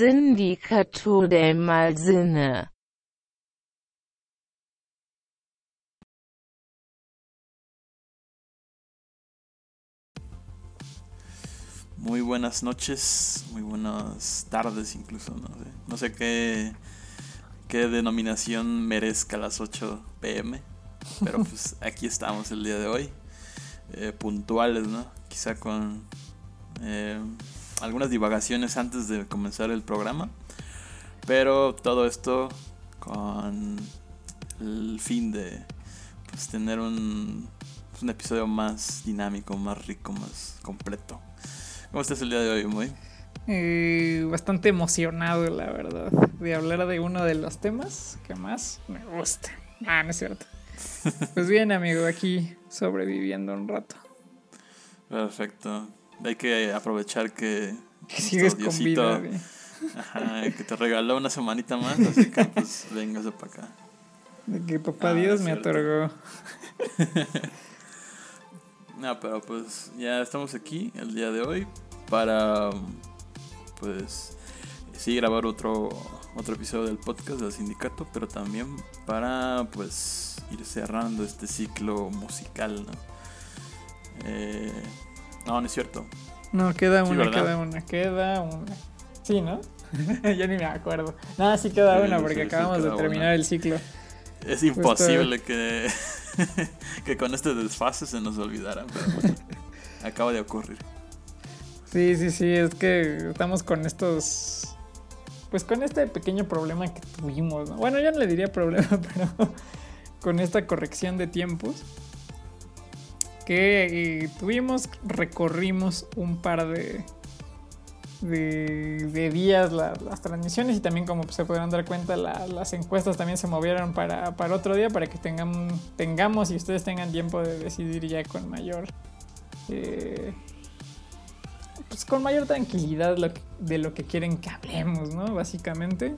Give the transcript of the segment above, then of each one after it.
sindicato del Malsinne. Muy buenas noches, muy buenas tardes incluso, no sé, no sé qué, qué denominación merezca las 8 pm, pero pues aquí estamos el día de hoy, eh, puntuales, ¿no? Quizá con eh, algunas divagaciones antes de comenzar el programa, pero todo esto con el fin de pues, tener un, un episodio más dinámico, más rico, más completo. ¿Cómo estás el día de hoy, muy? Eh, bastante emocionado, la verdad, de hablar de uno de los temas que más me gusta. Ah, no es cierto. Pues bien, amigo, aquí sobreviviendo un rato. Perfecto. Hay que aprovechar que, sigues con vida. Ajá, que te regaló una semanita más, así que pues vengas para acá. De que papá ah, Dios me otorgó. No, pero pues ya estamos aquí el día de hoy para pues sí grabar otro otro episodio del podcast del sindicato, pero también para pues ir cerrando este ciclo musical, ¿no? Eh, no, no es cierto. No, queda una, queda una, queda una. Sí, ¿no? ya ni me acuerdo. No, sí queda una porque acabamos de terminar el ciclo. Es imposible que que con este desfase se nos olvidara, pero acaba de ocurrir. Sí, sí, sí, es que estamos con estos. Pues con este pequeño problema que tuvimos, Bueno, yo no le diría problema, pero con esta corrección de tiempos que eh, tuvimos, recorrimos un par de, de, días las transmisiones y también como se podrán dar cuenta las encuestas también se movieron para, otro día para que tengan, tengamos y ustedes tengan tiempo de decidir ya con mayor eh, pues con mayor tranquilidad de lo que quieren que hablemos, ¿no? Básicamente.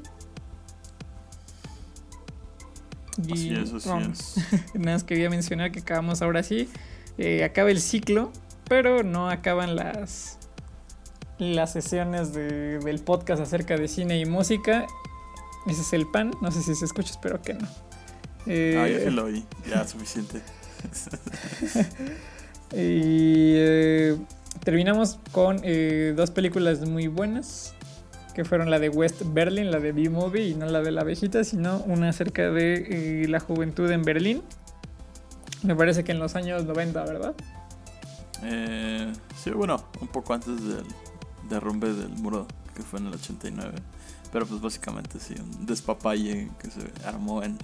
Y así es, nada más quería mencionar que acabamos ahora sí. Eh, acaba el ciclo, pero no acaban las, las sesiones de, del podcast acerca de cine y música. Ese es el pan. No sé si se escucha, espero que no. Eh, ah, ya lo oí. Ya, suficiente. y eh, terminamos con eh, dos películas muy buenas. Que fueron la de West Berlin, la de B-Movie, y no la de la abejita, sino una acerca de la juventud en Berlín. Me parece que en los años 90, ¿verdad? sí, bueno, un poco antes del derrumbe del muro que fue en el 89. Pero pues básicamente sí, un despapalle que se armó en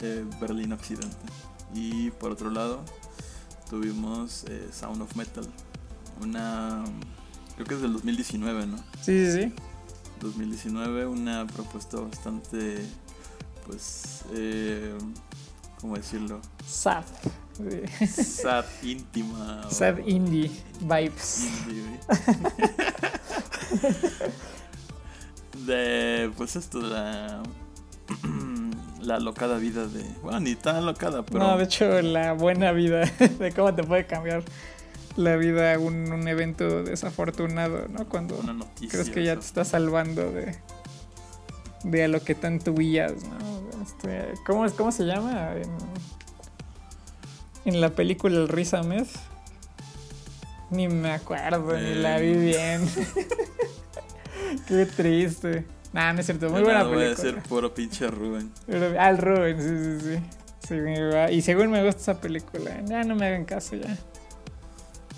eh, Berlín Occidente. Y por otro lado tuvimos eh, Sound of Metal. Una... Creo que es del 2019, ¿no? Sí, sí, sí. 2019, una propuesta bastante... Pues... Eh, ¿Cómo decirlo? Sad. Sad íntima. Sad indie vibes. Indie, de pues esto la la locada vida de bueno ni tan locada pero no de hecho la buena vida de cómo te puede cambiar la vida un, un evento desafortunado no cuando crees que ya te está salvando de de a lo que tanto huías no este, cómo es cómo se llama en, en la película El Risa Meth ni me acuerdo, ni la vi bien. Qué triste. Nah, no es cierto, muy buena película. Voy a ser puro pinche Rubén. ah, el Rubén, sí, sí, sí. y según me gusta esa película, ya no me hagan caso ya.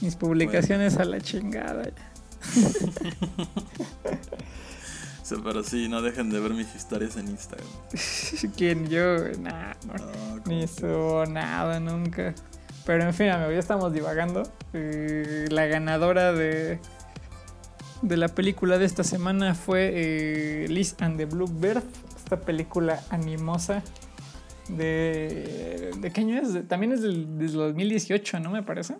Mis publicaciones a la chingada ya. pero sí, no dejen de ver mis historias en Instagram. ¿Quién? Yo, nah, no, ni subo nada nunca. Pero en fin, amigo, ya estamos divagando. Eh, la ganadora de, de la película de esta semana fue eh, Liz and the Bluebird, esta película animosa de... ¿De qué año es? También es del, 2018, ¿no? Me parece.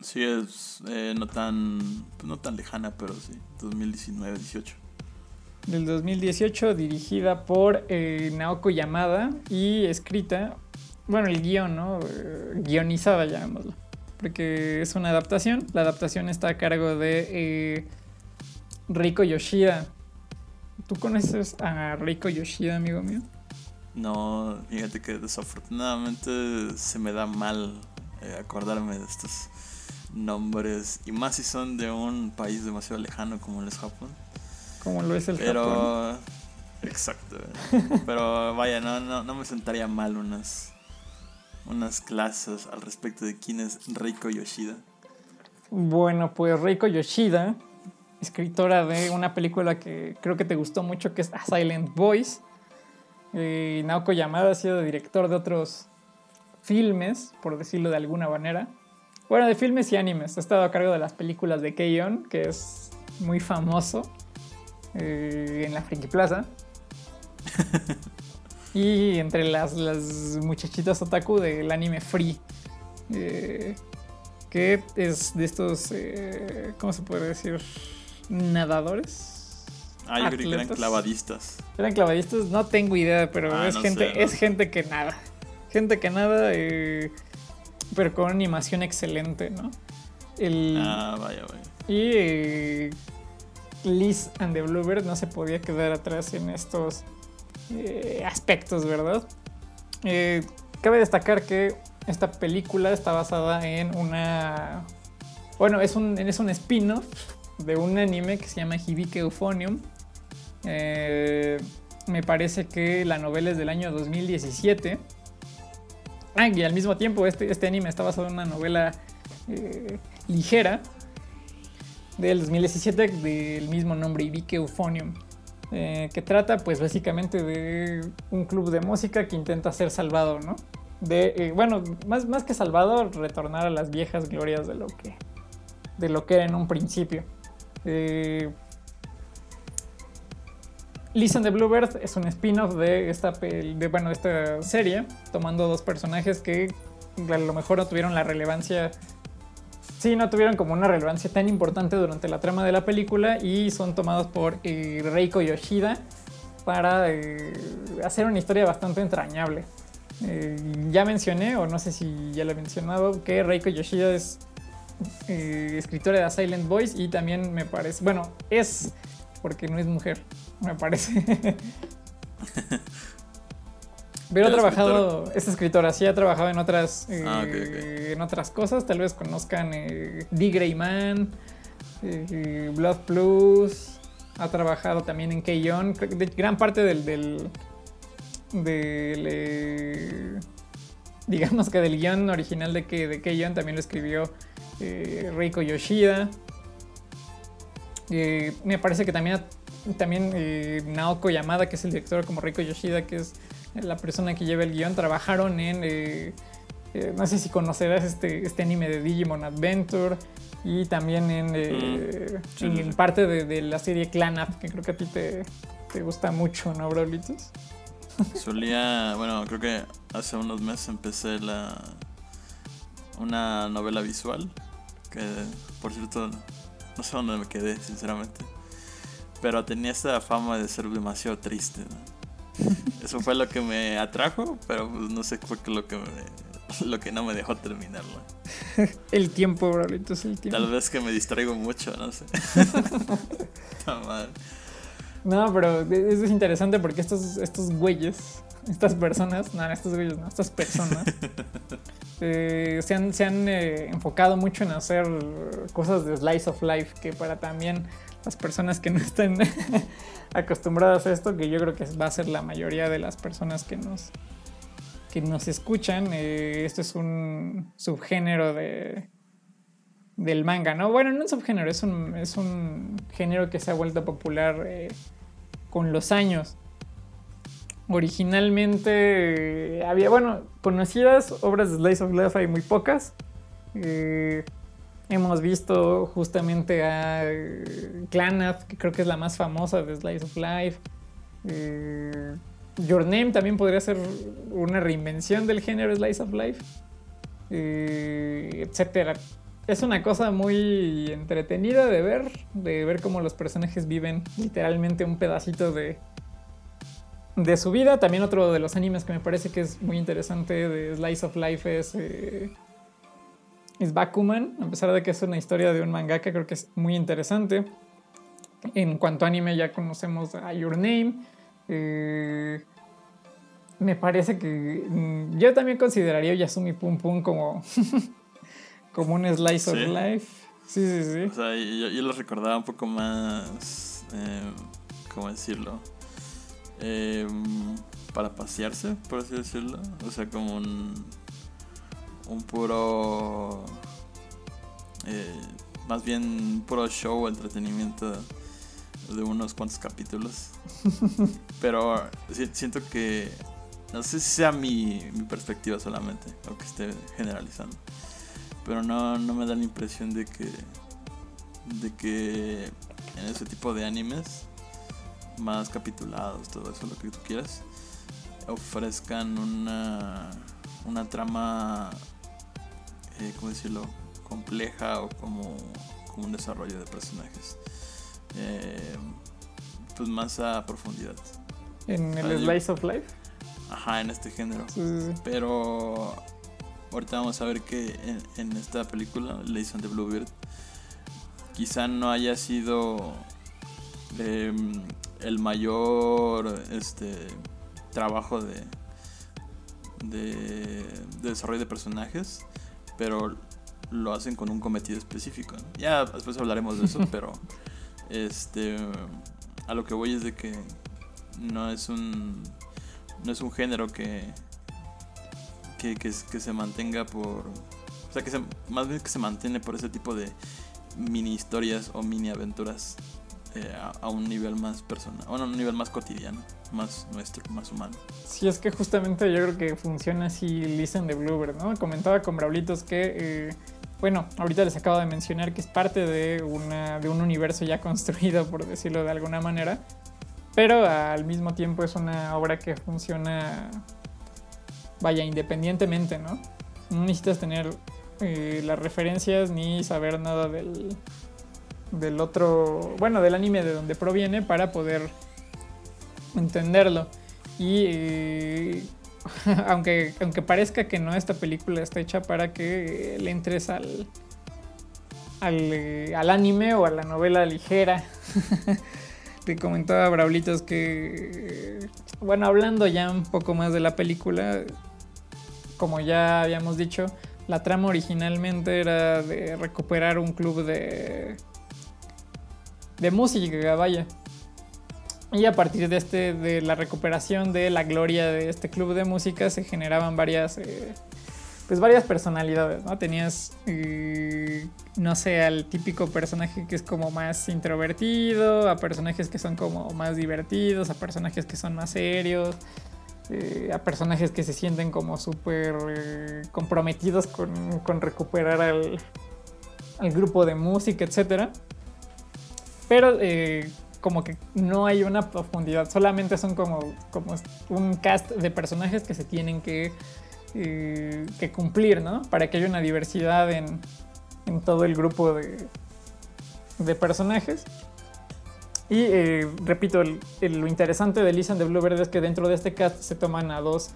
Sí, es eh, no, tan, no tan lejana, pero sí, 2019-18. Del 2018, dirigida por Naoko Yamada y escrita bueno, el guion, ¿no? Eh, guionizada, llamémoslo. Porque es una adaptación. La adaptación está a cargo de eh, Riko Yoshida. ¿Tú conoces a Riko Yoshida, amigo mío? No, fíjate que desafortunadamente se me da mal eh, acordarme de estos nombres. Y más si son de un país demasiado lejano como el es Japón. Como lo es el Pero. Japón. Exacto. Pero vaya, no, no, no me sentaría mal unas, unas clases al respecto de quién es Reiko Yoshida. Bueno, pues Reiko Yoshida, escritora de una película que creo que te gustó mucho, que es A Silent Voice. Eh, Naoko Yamada ha sido director de otros filmes, por decirlo de alguna manera. Bueno, de filmes y animes. Ha estado a cargo de las películas de Keion, que es muy famoso eh, en la Friki Plaza. y entre las, las muchachitas otaku del anime Free. eh, que es de estos, eh, ¿cómo se puede decir? Nadadores. Ah, yo creí que eran clavadistas. ¿Eran clavadistas? No tengo idea, pero Ah, es, no gente, sé, ¿no? es gente que nada. Gente que nada, eh, pero con animación excelente, ¿no? El, Ah, vaya, vaya. y Liz and the Bluebird no se podía quedar atrás en estos eh, aspectos, ¿verdad? Eh, cabe destacar que esta película está basada en una... Bueno, es un, es un spin-off de un anime que se llama Hibike Euphonium. Eh, me parece que la novela es del año 2017. Ah, y al mismo tiempo este, este anime está basado en una novela ligera del 2017 del mismo nombre, Ibike Euphonium, eh, que trata pues básicamente de un club de música que intenta ser salvado, ¿no? De, eh, bueno, más, más que salvado, retornar a las viejas glorias de lo que, de lo que era en un principio. Eh, Listen the Bluebird es un spin-off de esta, de, bueno, de esta serie, tomando dos personajes que a lo mejor no tuvieron la relevancia sí, no tuvieron como una relevancia tan importante durante la trama de la película y son tomados por eh, Reiko Yoshida para eh, hacer una historia bastante entrañable. Eh, ya mencioné, o no sé si ya lo he mencionado, que Reiko Yoshida es escritora de Silent Voice y también me parece, bueno, es porque no es mujer, me parece. Pero ha ¿Es trabajado, es escritora, sí ha trabajado en otras, eh, Ah, en otras cosas, tal vez conozcan eh, D. Grey Man, eh, Blood Plus, ha trabajado también en de- gran parte del, del, del, eh, digamos que del guion original de, que, de Keion también lo escribió eh, Reiko Yoshida. Eh, me parece que también, también eh, Naoko Yamada, que es el director, como Reiko Yoshida, que es la persona que lleva el guion, trabajaron en, eh, eh, no sé si conocerás este, este anime de Digimon Adventure y también en, eh, Mm. Sí, en sí, parte de, de la serie Clan Up, que creo que a ti te, te gusta mucho, ¿no, Braulitos? Solía, bueno, creo que hace unos meses empecé la una novela visual que, por cierto, no sé dónde me quedé, sinceramente. Pero tenía esta fama de ser demasiado triste. ¿no? Eso fue lo que me atrajo, pero pues, no sé fue lo que me- lo que no me dejó terminarla. El tiempo, Braulitos, el tiempo. Tal vez que me distraigo mucho, no sé. No, pero eso es interesante porque estos, estos güeyes, estas personas, no, estos güeyes, no, estas personas, eh, se han, se han eh, enfocado mucho en hacer cosas de slice of life, que para también las personas que no estén acostumbradas a esto, que yo creo que va a ser la mayoría de las personas que nos, que nos escuchan, eh, esto es un subgénero de, del manga, ¿no? Bueno, no un subgénero, es un, es un género que se ha vuelto popular eh, con los años. Originalmente eh, había, bueno, conocidas obras de Slice of Life hay muy pocas. Eh, hemos visto justamente a eh, Clannad, que creo que es la más famosa de Slice of Life. Eh, Your Name también podría ser una reinvención del género Slice of Life. Eh, etcétera. Es una cosa muy entretenida de ver, de ver cómo los personajes viven literalmente un pedacito de, de su vida. También otro de los animes que me parece que es muy interesante de Slice of Life es, es Bakuman. A pesar de que es una historia de un mangaka, creo que es muy interesante. En cuanto a anime ya conocemos a Your Name. Eh, me parece que mm, yo también consideraría Yasumi Pum Pum como, como un slice of life. Sí, sí, sí. O sea, yo, yo lo recordaba un poco más, eh, ¿cómo decirlo? Eh, para pasearse, por así decirlo. O sea, como un, un puro, eh, más bien puro show, entretenimiento de unos cuantos capítulos. Pero siento que no sé si sea mi, mi perspectiva solamente, o que esté generalizando. Pero no, no me da la impresión de que. de que en ese tipo de animes, más capitulados, todo eso, lo que tú quieras, ofrezcan una. una trama. Eh, ¿cómo decirlo? compleja o como, como un desarrollo de personajes. Eh, pues más a profundidad. ¿En el Slice of Life? Ajá, en este género. Pero ahorita vamos a ver que en, esta película, Legend de Bluebeard, quizá no haya sido em, el mayor este trabajo de, de, desarrollo de personajes, pero lo hacen con un cometido específico. Ya después hablaremos de eso, pero este a lo que voy es de que no es un no es un género que, que, que, se mantenga por... O sea, que se, más bien que se mantiene por ese tipo de mini historias o mini aventuras eh, a, un nivel más personal, a un nivel más cotidiano, más nuestro, más humano. Sí, es que justamente yo creo que funciona así Listen de Bluebird, ¿no? Comentaba con Braulitos que... Eh, bueno, ahorita les acabo de mencionar que es parte de, una, de un universo ya construido, por decirlo de alguna manera, pero al mismo tiempo es una obra que funciona, vaya, independientemente, ¿no? No necesitas tener eh, las referencias ni saber nada del, del otro, bueno, del anime de donde proviene para poder entenderlo. Y eh, aunque, aunque parezca que no, esta película está hecha para que le entres al, al, eh, al anime o a la novela ligera. te comentaba Braulitos que, bueno, hablando ya un poco más de la película, como ya habíamos dicho, la trama originalmente era de recuperar un club de, de música, vaya. Y a partir de, este, de la recuperación de la gloria de este club de música se generaban varias... Eh, pues varias personalidades, ¿no? Tenías, eh, no sé, al típico personaje que es como más introvertido, a personajes que son como más divertidos, a personajes que son más serios, eh, a personajes que se sienten como súper comprometidos con, con, recuperar al, al, grupo de música, etc. Pero como que no hay una profundidad, solamente son como, como un cast de personajes que se tienen que eh, que cumplir, ¿no? Para que haya una diversidad en, en todo el grupo de, de personajes. Y eh, repito, lo interesante de Lisa de Bluebird es que dentro de este cast se toman a dos,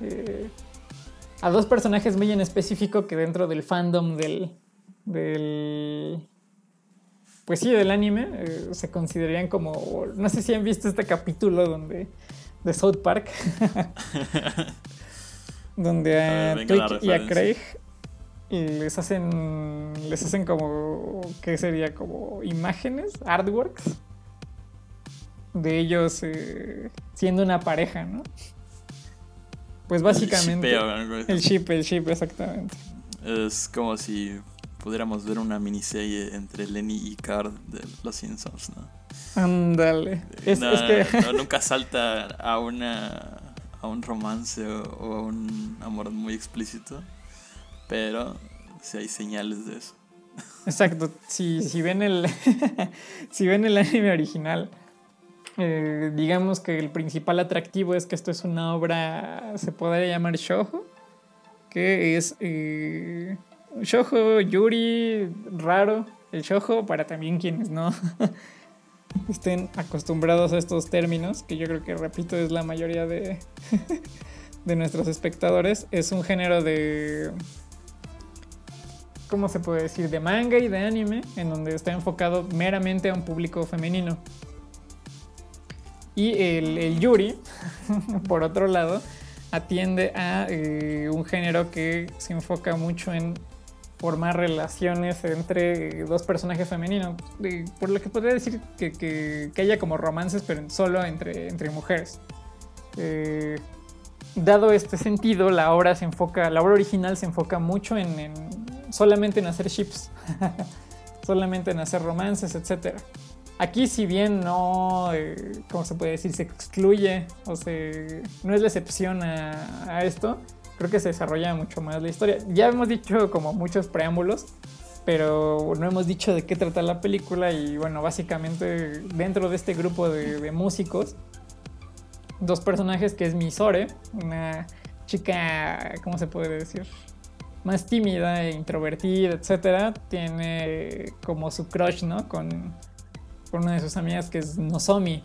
eh, a dos personajes muy en específico que dentro del fandom del, del pues sí, del anime se considerarían como, no sé si han visto este capítulo donde de South Park. donde a, Twig y a Craig les hacen les hacen como qué sería como imágenes artworks de ellos eh, siendo una pareja no pues básicamente el ship el ship exactamente. Es como si pudiéramos ver una miniserie entre Lenny y Card de Los Simpsons no ándale. Es, que... nunca salta a una a un romance o, a un amor muy explícito, pero si hay señales de eso. Exacto, si, si ven el si ven el anime original, eh, digamos que el principal atractivo es que esto es una obra, se podría llamar shojo, que es eh, shojo, yuri, raro, el shojo para también quienes no estén acostumbrados a estos términos, que yo creo que, repito, es la mayoría de, de nuestros espectadores. Es un género de... ¿Cómo se puede decir? De manga y de anime, en donde está enfocado meramente a un público femenino. Y el, el Yuri, por otro lado, atiende a eh, un género que se enfoca mucho en formar relaciones entre dos personajes femeninos. por lo que podría decir que, que, que, haya como romances, pero solo entre, entre mujeres. Eh, dado este sentido, la obra se enfoca, la obra original se enfoca mucho en, en solamente en hacer ships, solamente en hacer romances, etc. Aquí, si bien no, eh, ¿cómo se puede decir? Se excluye o se, no es la excepción a, a esto creo que se desarrolla mucho más la historia. Ya hemos dicho como muchos preámbulos, pero no hemos dicho de qué trata la película y bueno, básicamente dentro de este grupo de, músicos, dos personajes que es Misore, una chica, ¿cómo se puede decir? Más tímida e introvertida, etcétera, tiene como su crush, ¿no? Con, con una de sus amigas que es Nozomi,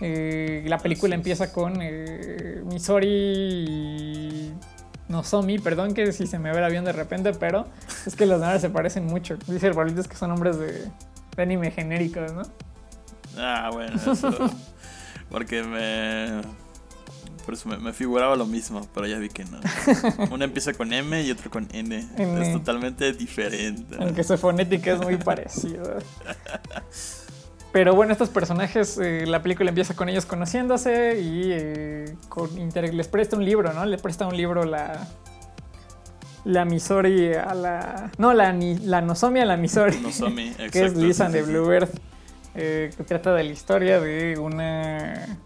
eh, la película empieza con eh, Misori Nozomi, perdón que si se me ve el avión de repente, pero es que los nombres se parecen mucho. Dice el bolito que son nombres de, de, anime genéricos, ¿no? Ah, bueno, eso. porque me. Por eso me, me, figuraba lo mismo, pero ya vi que no. Uno empieza con M y otro con N. N. Es totalmente diferente. Aunque su fonética es muy parecida. Pero bueno, estos personajes, eh, la película empieza con ellos conociéndose y eh, con les presta un libro, ¿no? Le presta un libro la, la Misori a la... No, la, la Nozomi a la Misori. Nozomi, exacto. que es Lisa de Bluebird. Eh, que trata de la historia de una,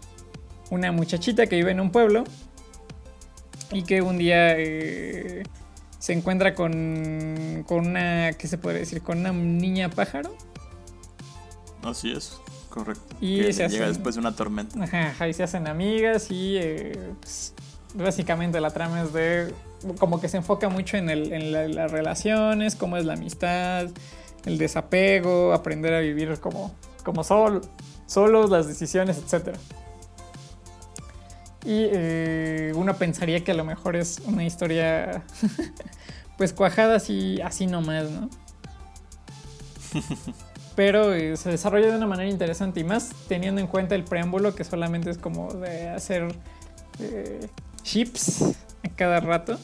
una muchachita que vive en un pueblo y que un día se encuentra con, con una, ¿qué se puede decir? Con una niña pájaro. Así es, correcto. Y que se llega hacen- después de una tormenta. Ajá, ajá, y se hacen amigas y eh, pues, básicamente la trama es de como que se enfoca mucho en, el, en la- las relaciones, cómo es la amistad, el desapego, aprender a vivir como, como sol- solos, las decisiones, etc. Y eh, uno pensaría que a lo mejor es una historia pues cuajada así, así nomás, ¿no? pero eh, se desarrolla de una manera interesante y más teniendo en cuenta el preámbulo que solamente es como de hacer eh, chips a cada rato.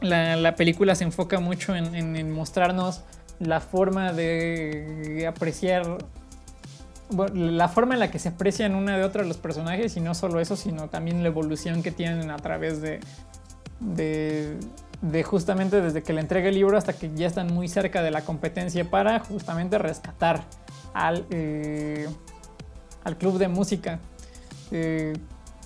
La, la película se enfoca mucho en, mostrarnos la forma de apreciar, la forma en la que se aprecian una de otra los personajes y no solo eso, sino también la evolución que tienen a través de, de, de justamente desde que le entrega el libro hasta que ya están muy cerca de la competencia para justamente rescatar al, eh, al club de música. Eh,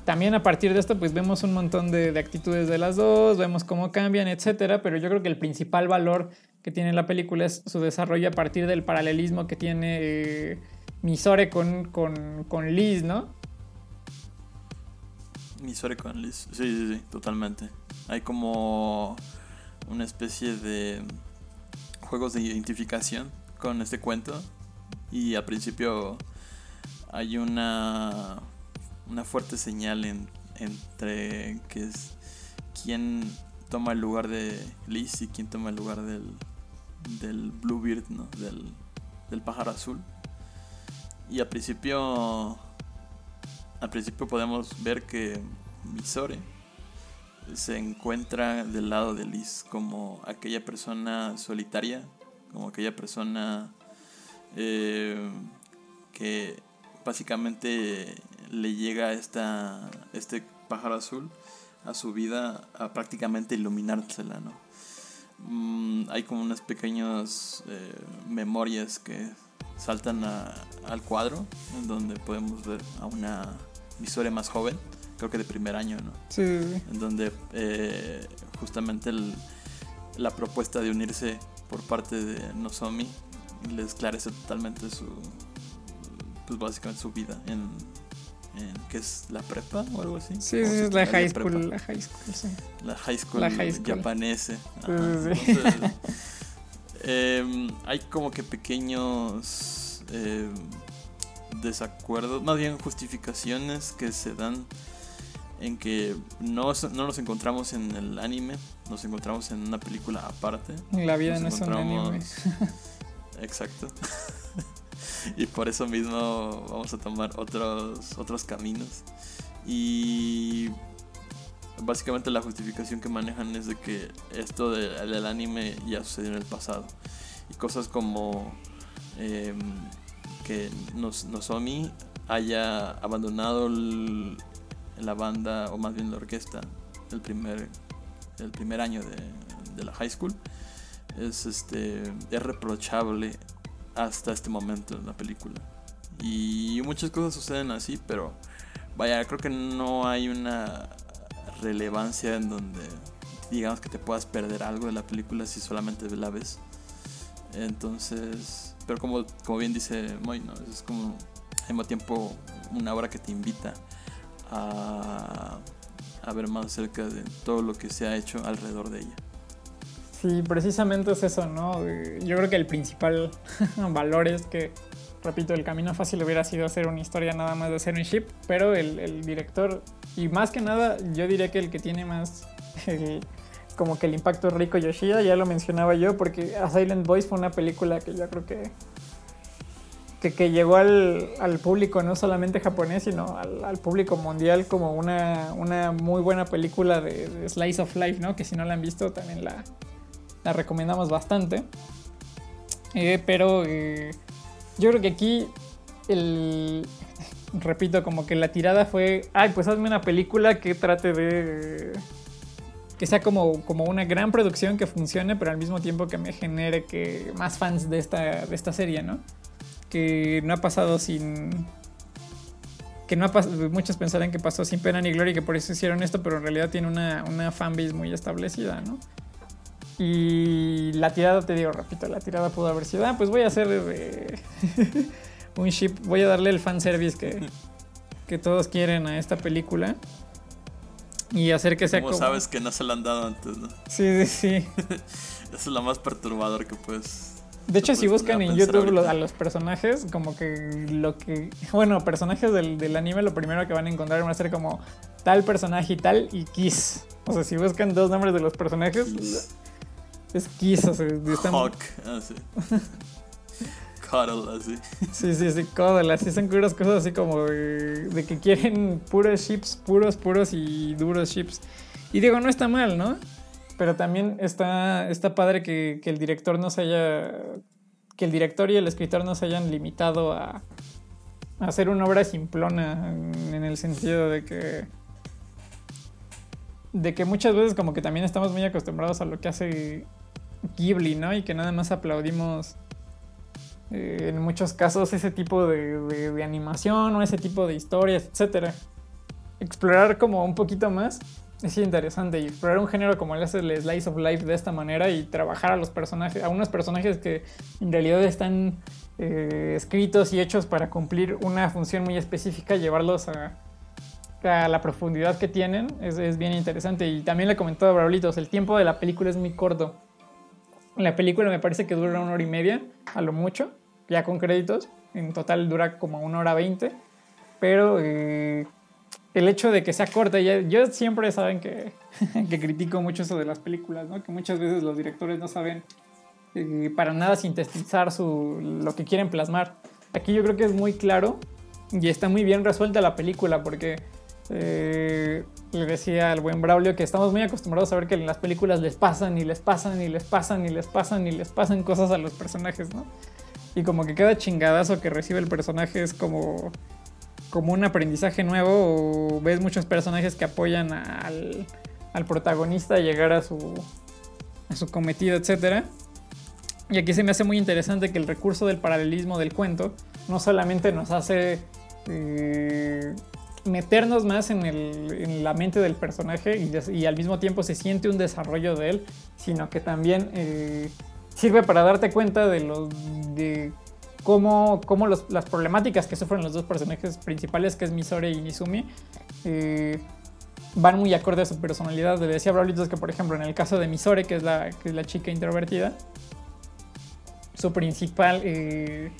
también a partir de esto pues vemos un montón de, de actitudes de las dos, vemos cómo cambian, etcétera, pero yo creo que el principal valor que tiene la película es su desarrollo a partir del paralelismo que tiene eh, Misore con, con, con Liz, ¿no? Missouri con Liz. Sí, sí, sí, totalmente. Hay como una especie de juegos de identificación con este cuento. Y al principio hay una, una fuerte señal en- entre que es quién toma el lugar de Liz y quién toma el lugar del, del Bluebeard, ¿no? Del, del pájaro azul. Y al principio al principio podemos ver que Misore se encuentra del lado de Liz como aquella persona solitaria, como aquella persona eh, que básicamente le llega esta, este pájaro azul a su vida a prácticamente iluminársela, ¿no? Mm, hay como unas pequeñas eh, memorias que saltan a- al cuadro en donde podemos ver a una Misore más joven, creo que de primer año, ¿no? Sí. En donde eh, justamente el- la propuesta de unirse por parte de Nozomi le esclarece totalmente su, pues básicamente su vida en, en ¿qué es la prepa o algo así? Sí, ¿O sí, es la high prepa? school, la high school, sí. La high school, La high school. japonesa. Sí, Ajá. sí. Entonces, em, hay como que pequeños em, desacuerdos, más bien justificaciones que se dan en que no, no nos encontramos en el anime, nos encontramos en una película aparte. La vida Nos no es un anime. encontramos- Exacto. y por eso mismo vamos a tomar otros, otros caminos. Y básicamente la justificación que manejan es de que esto de- del anime ya sucedió en el pasado. Y cosas como em, que Nozomi haya abandonado el- la banda, o más bien la orquesta, el primer, el primer año de, de la high school, es, este, es reprochable hasta este momento en la película. Y muchas cosas suceden así, pero vaya, creo que no hay una relevancia en donde digamos que te puedas perder algo de la película si solamente la ves. Entonces, pero como, como bien dice Moy, ¿no? es como al mismo tiempo una obra que te invita a, ver más cerca de todo lo que se ha hecho alrededor de ella. Sí, precisamente es eso, ¿no? Eh, Yo creo que el principal valor es que, repito, el camino fácil hubiera sido hacer una historia nada más de hacer un ship, pero el, director, y más que nada, yo diría que el que tiene más, como que el impacto Rico Yoshida, ya lo mencionaba yo, porque A Silent Voice fue una película que yo creo que que, llegó al, al público no solamente japonés, sino al, al público mundial como una, una muy buena película de, de Slice of Life, ¿no? Que si no la han visto también la, la recomendamos bastante. Eh, pero eh, yo creo que aquí el... Repito, como que la tirada fue, ay, pues hazme una película que trate de... Que sea como, como una gran producción que funcione, pero al mismo tiempo que me genere que más fans de esta, de esta serie, ¿no? Que no ha pasado sin. Que no ha pasado. Muchos pensarán que pasó sin pena ni gloria y que por eso hicieron esto, pero en realidad tiene una, una fanbase muy establecida, ¿no? Y la tirada, te digo, repito, la tirada pudo haber sido, ah, pues voy a hacer eh, un ship, voy a darle el fanservice que, que todos quieren a esta película. Y hacer que sea Como como. sabes que no se lo han dado antes, ¿no? Sí, sí, sí. Eso es lo más perturbador que puedes. De hecho, si buscan en YouTube ahorita. a los personajes, como que lo que. Bueno, personajes del, del anime, lo primero que van a encontrar va a ser como tal personaje y tal y Kiss. O sea, si buscan dos nombres de los personajes, Kiss. es Kiss. O sea, están- Hawk, así. Cuddle, así. Sí, sí, sí, Cuddle, así son puras cosas así como de, de que quieren puros chips, puros, puros y duros chips. Y digo, no está mal, ¿no? Pero también está, está padre que, el director no se haya. que el director y el escritor no se hayan limitado a, a hacer una obra simplona en, el sentido de que. de que muchas veces como que también estamos muy acostumbrados a lo que hace Ghibli, ¿no? Y que nada más aplaudimos eh, en muchos casos ese tipo de, de- de animación o ese tipo de historias, etcétera. Explorar como un poquito más es interesante y explorar un género como el, el Slice of Life de esta manera y trabajar a los personajes, a unos personajes que en realidad están eh, escritos y hechos para cumplir una función muy específica, llevarlos a, a la profundidad que tienen, es, es bien interesante. Y también le comentó a Braulitos, el tiempo de la película es muy corto. La película me parece que dura una hora y media, a lo mucho, ya con créditos. En total dura como una hora veinte. Pero eh, el hecho de que sea corta, ya- yo siempre saben que, que critico mucho eso de las películas, ¿no? Que muchas veces los directores no saben eh, para nada sintetizar su, lo que quieren plasmar. Aquí yo creo que es muy claro y está muy bien resuelta la película porque eh, le decía al buen Braulio que estamos muy acostumbrados a ver que en las películas les pasan y les pasan y les pasan y les pasan y les pasan cosas a los personajes, ¿no? Y como que cada chingadazo que recibe el personaje es como, como un aprendizaje nuevo o ves muchos personajes que apoyan al, protagonista a llegar a su, a su cometido, etcétera. Y aquí se me hace muy interesante que el recurso del paralelismo del cuento no solamente nos hace eh, meternos más en, la mente del personaje y al mismo tiempo se siente un desarrollo de él, sino que también eh, sirve para darte cuenta de los de cómo, cómo las problemáticas que sufren los dos personajes principales, que es Misore y Izumi, eh, van muy acorde a su personalidad. Le decía a que, por ejemplo, en el caso de Misore, que es la, que es la chica introvertida, su principal, eh,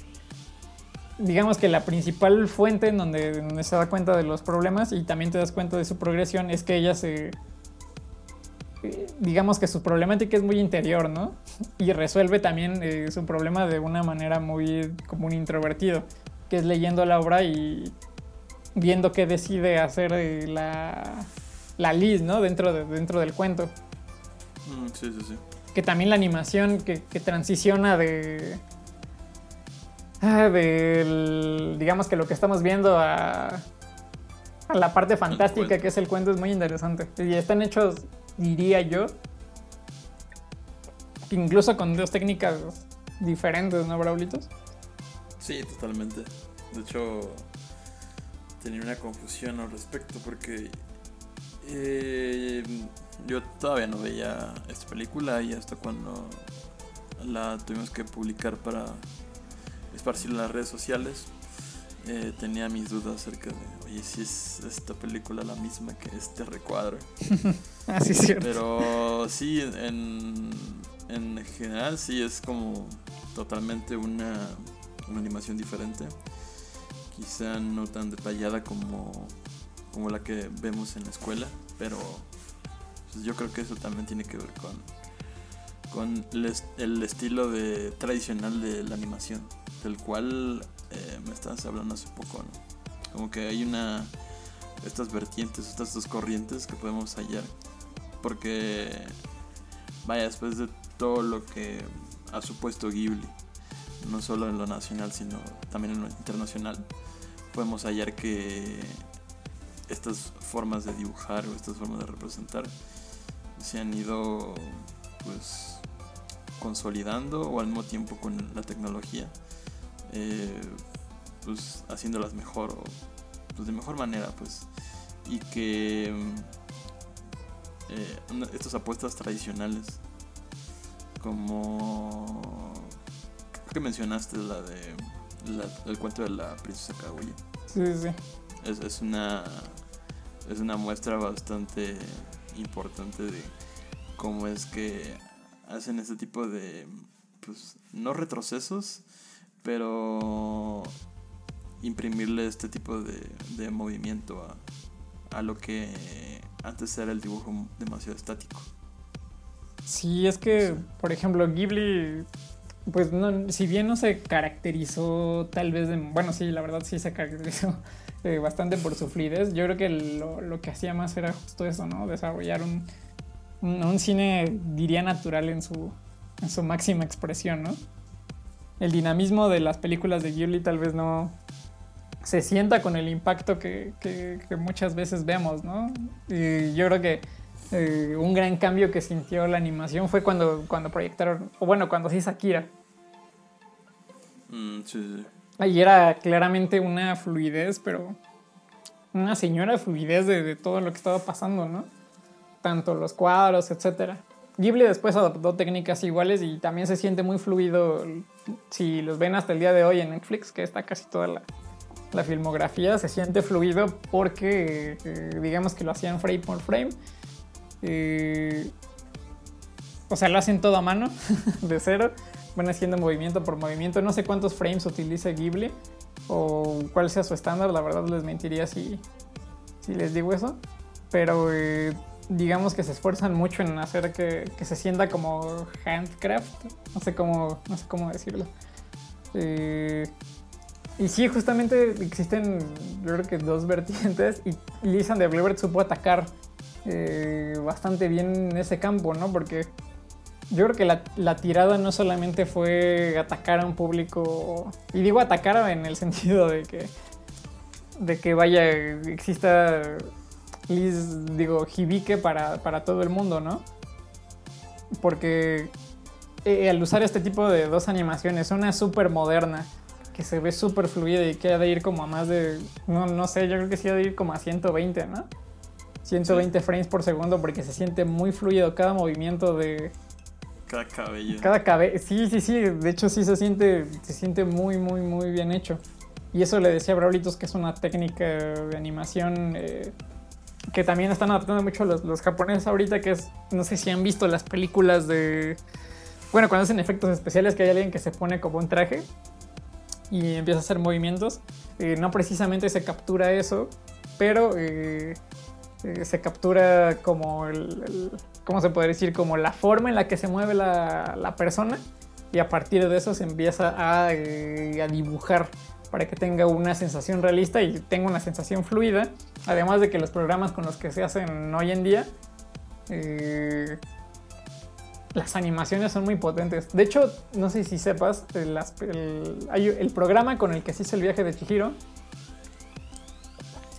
digamos que la principal fuente en donde, se da cuenta de los problemas y también te das cuenta de su progresión es que ella se, digamos que su problemática es muy interior, ¿no? Y resuelve también eh, su problema de una manera muy como un introvertido, que es leyendo la obra y viendo qué decide hacer eh, la, la Liz, ¿no? Dentro, de, dentro del cuento. Mm, sí, sí, sí. Que también la animación que, que transiciona de... ah, del, digamos que lo que estamos viendo a, a la parte fantástica que es el cuento es muy interesante. Y están hechos, diría yo, incluso con dos técnicas diferentes, ¿no, Braulitos? Sí, totalmente. De hecho, tenía una confusión al respecto porque eh, yo todavía no veía esta película y hasta cuando la tuvimos que publicar para esparcirla en las redes sociales, eh, tenía mis dudas acerca de, oye, si es esta película la misma que este recuadro. Así es cierto. Pero sí, en, en general sí es como totalmente una, una animación diferente. Quizá no tan detallada como, como la que vemos en la escuela, pero pues, yo creo que eso también tiene que ver con, con el estilo de, tradicional de la animación, del cual eh, me estabas hablando hace poco, ¿no? Como que hay una... Estas vertientes, estas dos corrientes que podemos hallar. Porque vaya después de todo lo que ha supuesto Ghibli no solo en lo nacional sino también en lo internacional podemos hallar que estas formas de dibujar o estas formas de representar se han ido pues consolidando o al mismo tiempo con la tecnología. Eh, pues haciéndolas mejor o pues de mejor manera pues y que eh, una- estas apuestas tradicionales como creo que mencionaste la de la- el cuento de la princesa Kaguya Sí, sí, sí. es, es una es una muestra bastante importante de cómo es que hacen este tipo de pues no retrocesos pero imprimirle este tipo de, de movimiento a, a lo que antes era el dibujo demasiado estático Sí, es que, por ejemplo, Ghibli, pues no, si bien no se caracterizó tal vez de... Bueno, sí, la verdad sí se caracterizó eh, bastante por su fluidez. Yo creo que lo, lo que hacía más era justo eso, ¿no? Desarrollar un, un, un cine, diría, natural en su, en su máxima expresión, ¿no? El dinamismo de las películas de Ghibli tal vez no se sienta con el impacto que, que- que muchas veces vemos, ¿no? Y yo creo que eh, un gran cambio que sintió la animación fue cuando, cuando proyectaron, o bueno, cuando se hizo Akira. Mm, sí, sí. Ahí era claramente una fluidez, pero una señora fluidez de, de todo lo que estaba pasando, ¿no? Tanto los cuadros, etcétera. Ghibli después adoptó técnicas iguales y también se siente muy fluido. Si los ven hasta el día de hoy en Netflix, que está casi toda la, la filmografía, se siente fluido porque eh, digamos que lo hacían frame por frame. Eh, o sea, lo hacen todo a mano, de cero. Van haciendo movimiento por movimiento. No sé cuántos frames utiliza Ghibli o cuál sea su estándar. La verdad les mentiría si, si les digo eso. Pero eh, digamos que se esfuerzan mucho en hacer que, que se sienta como handcraft. No sé cómo, no sé cómo decirlo. Y sí, justamente existen, yo creo que dos vertientes. Y Liz and the Bluebird supo atacar eh, bastante bien en ese campo, ¿no? Porque yo creo que la, la tirada no solamente fue atacar a un público. Y digo atacar en el sentido de que. de que vaya, exista Liz, digo, Hibike para, para todo el mundo, ¿no? Porque eh, al usar este tipo de dos animaciones, una súper moderna, que se ve súper fluida y que ha de ir como a más de, no, no sé, yo creo que sí ha de ir como a 120, ¿no? 120 frames por segundo porque se siente muy fluido cada movimiento de cada cabello cada cabeza. Sí, sí, sí, de hecho sí se siente, se siente muy, muy, muy bien hecho. Y eso le decía a Braulitos que es una técnica de animación eh, que también están adaptando mucho los, los japoneses ahorita, que es, no sé si han visto las películas de bueno, cuando hacen efectos especiales, que hay alguien que se pone como un traje y empieza a hacer movimientos. Eh, no precisamente se captura eso, pero eh, eh, se captura como el, ¿cómo se puede decir? Como la forma en la que se mueve la, la persona y a partir de eso se empieza a, a, dibujar para que tenga una sensación realista y tenga una sensación fluida. Además de que los programas con los que se hacen hoy en día las animaciones son muy potentes. De hecho, no sé si sepas, el, el, programa con el que se hizo el viaje de Chihiro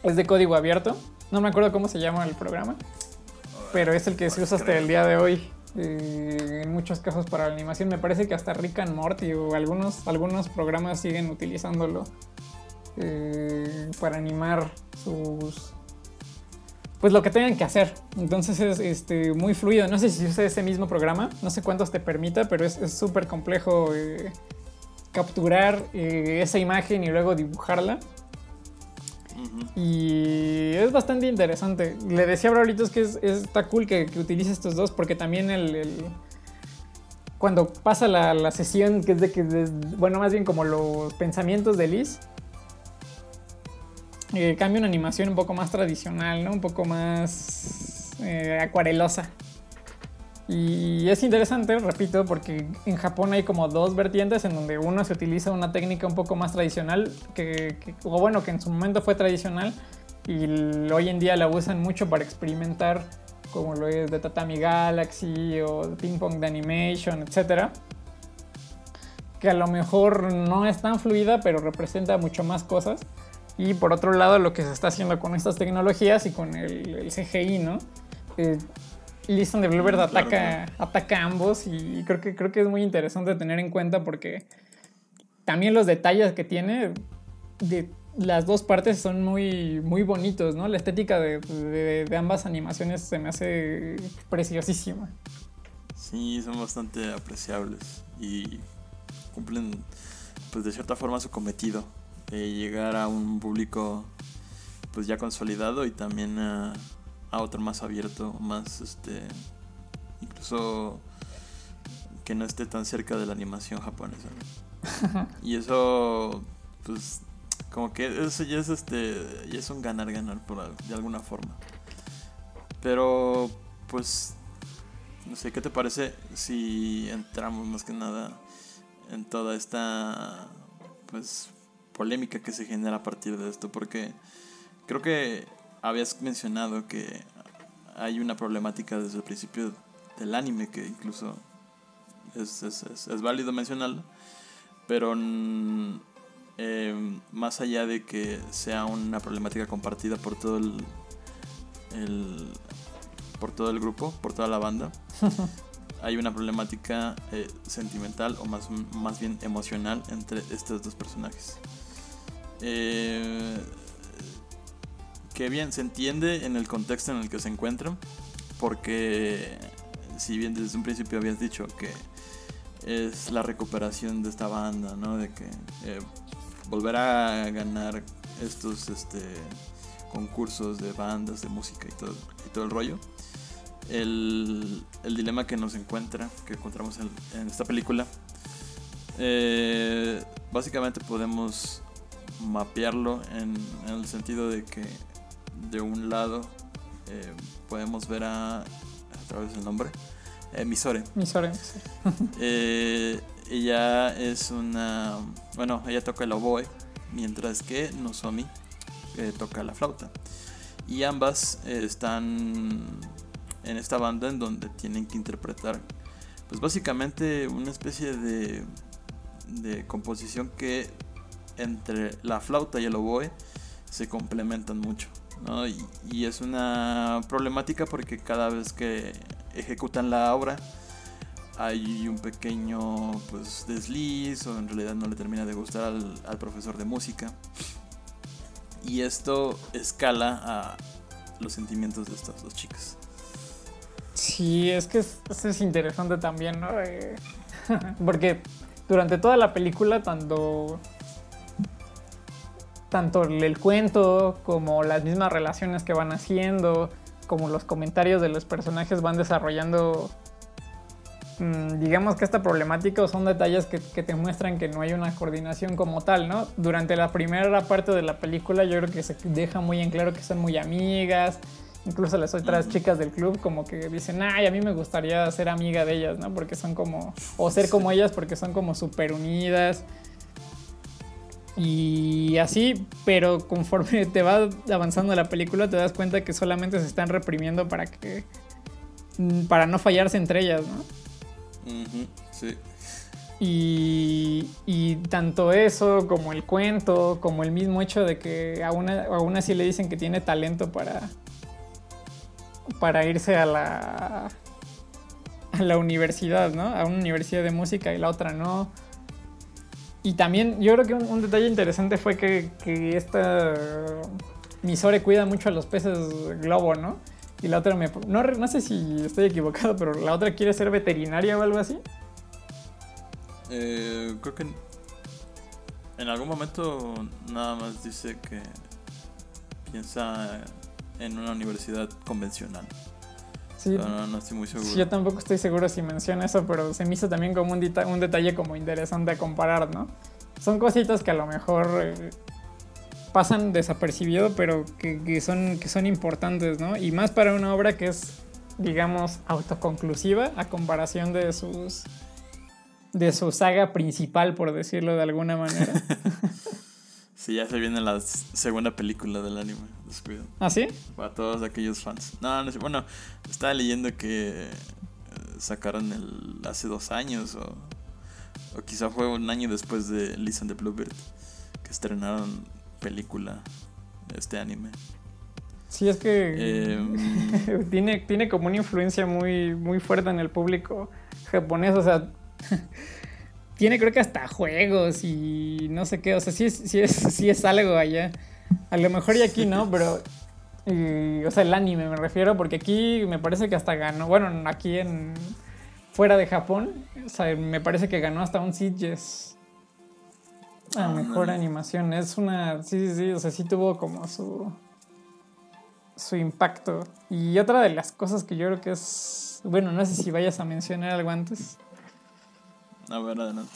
es de código abierto. No me acuerdo cómo se llama el programa, pero es el que se usa hasta el día de hoy. Eh, en muchos casos para la animación. Me parece que hasta Rick and Morty o algunos, algunos programas siguen utilizándolo eh, para animar sus, pues lo que tengan que hacer. Entonces es este, muy fluido. No sé si usa ese mismo programa, no sé cuántos te permita, pero es súper complejo eh, capturar eh, esa imagen y luego dibujarla. Y es bastante interesante. Le decía a Braulito que es, está cool que, que, utilice estos dos porque también el, cuando pasa la, la, sesión, que es de que, bueno, más bien como los pensamientos de Liz, eh, cambia una animación un poco más tradicional, ¿no? Un poco más eh, acuarelosa. Y es interesante, repito, porque en Japón hay como dos vertientes en donde uno se utiliza una técnica un poco más tradicional, que, o bueno, que en su momento fue tradicional y hoy en día la usan mucho para experimentar, como lo es de Tatami Galaxy o Ping Pong de Animation, etc. Que a lo mejor no es tan fluida, pero representa mucho más cosas. Y por otro lado, lo que se está haciendo con estas tecnologías y con el, CGI, ¿no? Eh, de Bluebird ataca, ataca a ambos y creo que, creo que es muy interesante tener en cuenta porque también los detalles que tiene de las dos partes son muy, muy bonitos, ¿no? La estética de, de, ambas animaciones se me hace preciosísima. Sí, son bastante apreciables y cumplen, pues de cierta forma, su cometido llegar a un público pues ya consolidado y también a, otro más abierto, más este incluso que no esté tan cerca de la animación japonesa. y eso pues como que eso ya es este ya es un ganar ganar por de alguna forma. Pero pues no sé qué te parece si entramos más que nada en toda esta pues polémica que se genera a partir de esto, porque creo que habías mencionado que hay una problemática desde el principio del anime que incluso es, es, es, válido mencionarlo, pero eh, más allá de que sea una problemática compartida por todo el, el por todo el grupo, por toda la banda, hay una problemática eh, sentimental o más, más bien emocional entre estos dos personajes. Eh, que bien, se entiende en el contexto en el que se encuentran, porque si bien desde un principio habías dicho que es la recuperación de esta banda, ¿no? De que eh, volverá a ganar estos este, concursos de bandas, de música y todo, y todo el rollo. El, dilema que nos encuentra, que encontramos en, esta película, eh, básicamente podemos mapearlo en, el sentido de que de un lado eh, podemos ver a, a través del nombre, eh, Misore. Misore, eh, ella es una, bueno, ella toca el oboe, mientras que Nozomi toca la flauta. Y ambas están en esta banda en donde tienen que interpretar, pues básicamente una especie de, de composición que entre la flauta y el oboe se complementan mucho. Y, es una problemática porque cada vez que ejecutan la obra hay un pequeño pues, desliz o en realidad no le termina de gustar al, profesor de música. Y esto escala a los sentimientos de estas dos chicas. Sí, es que eso es interesante también, ¿no? Eh, porque durante toda la película, tanto tanto el cuento como las mismas relaciones que van haciendo, como los comentarios de los personajes van desarrollando mm, digamos que esta problemática son detalles que, que, te muestran que no hay una coordinación como tal, ¿no? Durante la primera parte de la película yo creo que se deja muy en claro que son muy amigas, incluso las otras chicas del club como que dicen, ay, a mí me gustaría ser amiga de ellas, ¿no? Porque son como, o ser como ellas porque son como súper unidas. Y así, pero conforme te va avanzando la película te das cuenta que solamente se están reprimiendo para que mm, para no fallarse entre ellas, ¿no? sí. Y, y, tanto eso como el cuento, como el mismo hecho de que a una, a una sí le dicen que tiene talento para, para irse a la, a la universidad, ¿no? A una universidad de música y la otra no. Y también yo creo que un, detalle interesante fue que, que, esta Misore cuida mucho a los peces globo, ¿no? Y la otra me... No, no sé si estoy equivocado, pero la otra quiere ser veterinaria o algo así. Eh, creo que en algún momento nada más dice que piensa en una universidad convencional. Sí, no, no, estoy muy seguro. Sí, yo tampoco estoy seguro si menciona eso, pero se me hizo también como un, un detalle como interesante a comparar, ¿no? Son cositas que a lo mejor eh, pasan desapercibido, pero que, que, son, que son importantes, ¿no? Y más para una obra que es, digamos, autoconclusiva a comparación de sus de su saga principal, por decirlo de alguna manera. Sí, ya se viene la segunda película del anime, descuido. ¿Ah, sí? Para todos aquellos fans. No, no sé, bueno, estaba leyendo que eh, sacaron el hace dos años o, o quizá fue un año después de Listen the Bluebird que estrenaron película de este anime. Sí, es que em, tiene, tiene como una influencia muy, muy fuerte en el público japonés, o sea tiene creo que hasta juegos y no sé qué. O sea, sí es, sí es, sí es algo allá. A lo mejor y aquí no, pero... o sea, el anime me refiero, porque aquí me parece que hasta ganó, bueno, aquí en... Fuera de Japón, o sea, me parece que ganó hasta un Sitges. A ah, mejor animación. Es una... Sí, sí, sí, o sea, sí tuvo como su... Su impacto. Y otra de las cosas que yo creo que es... Bueno, no sé si vayas a mencionar algo antes. A ver, adelante.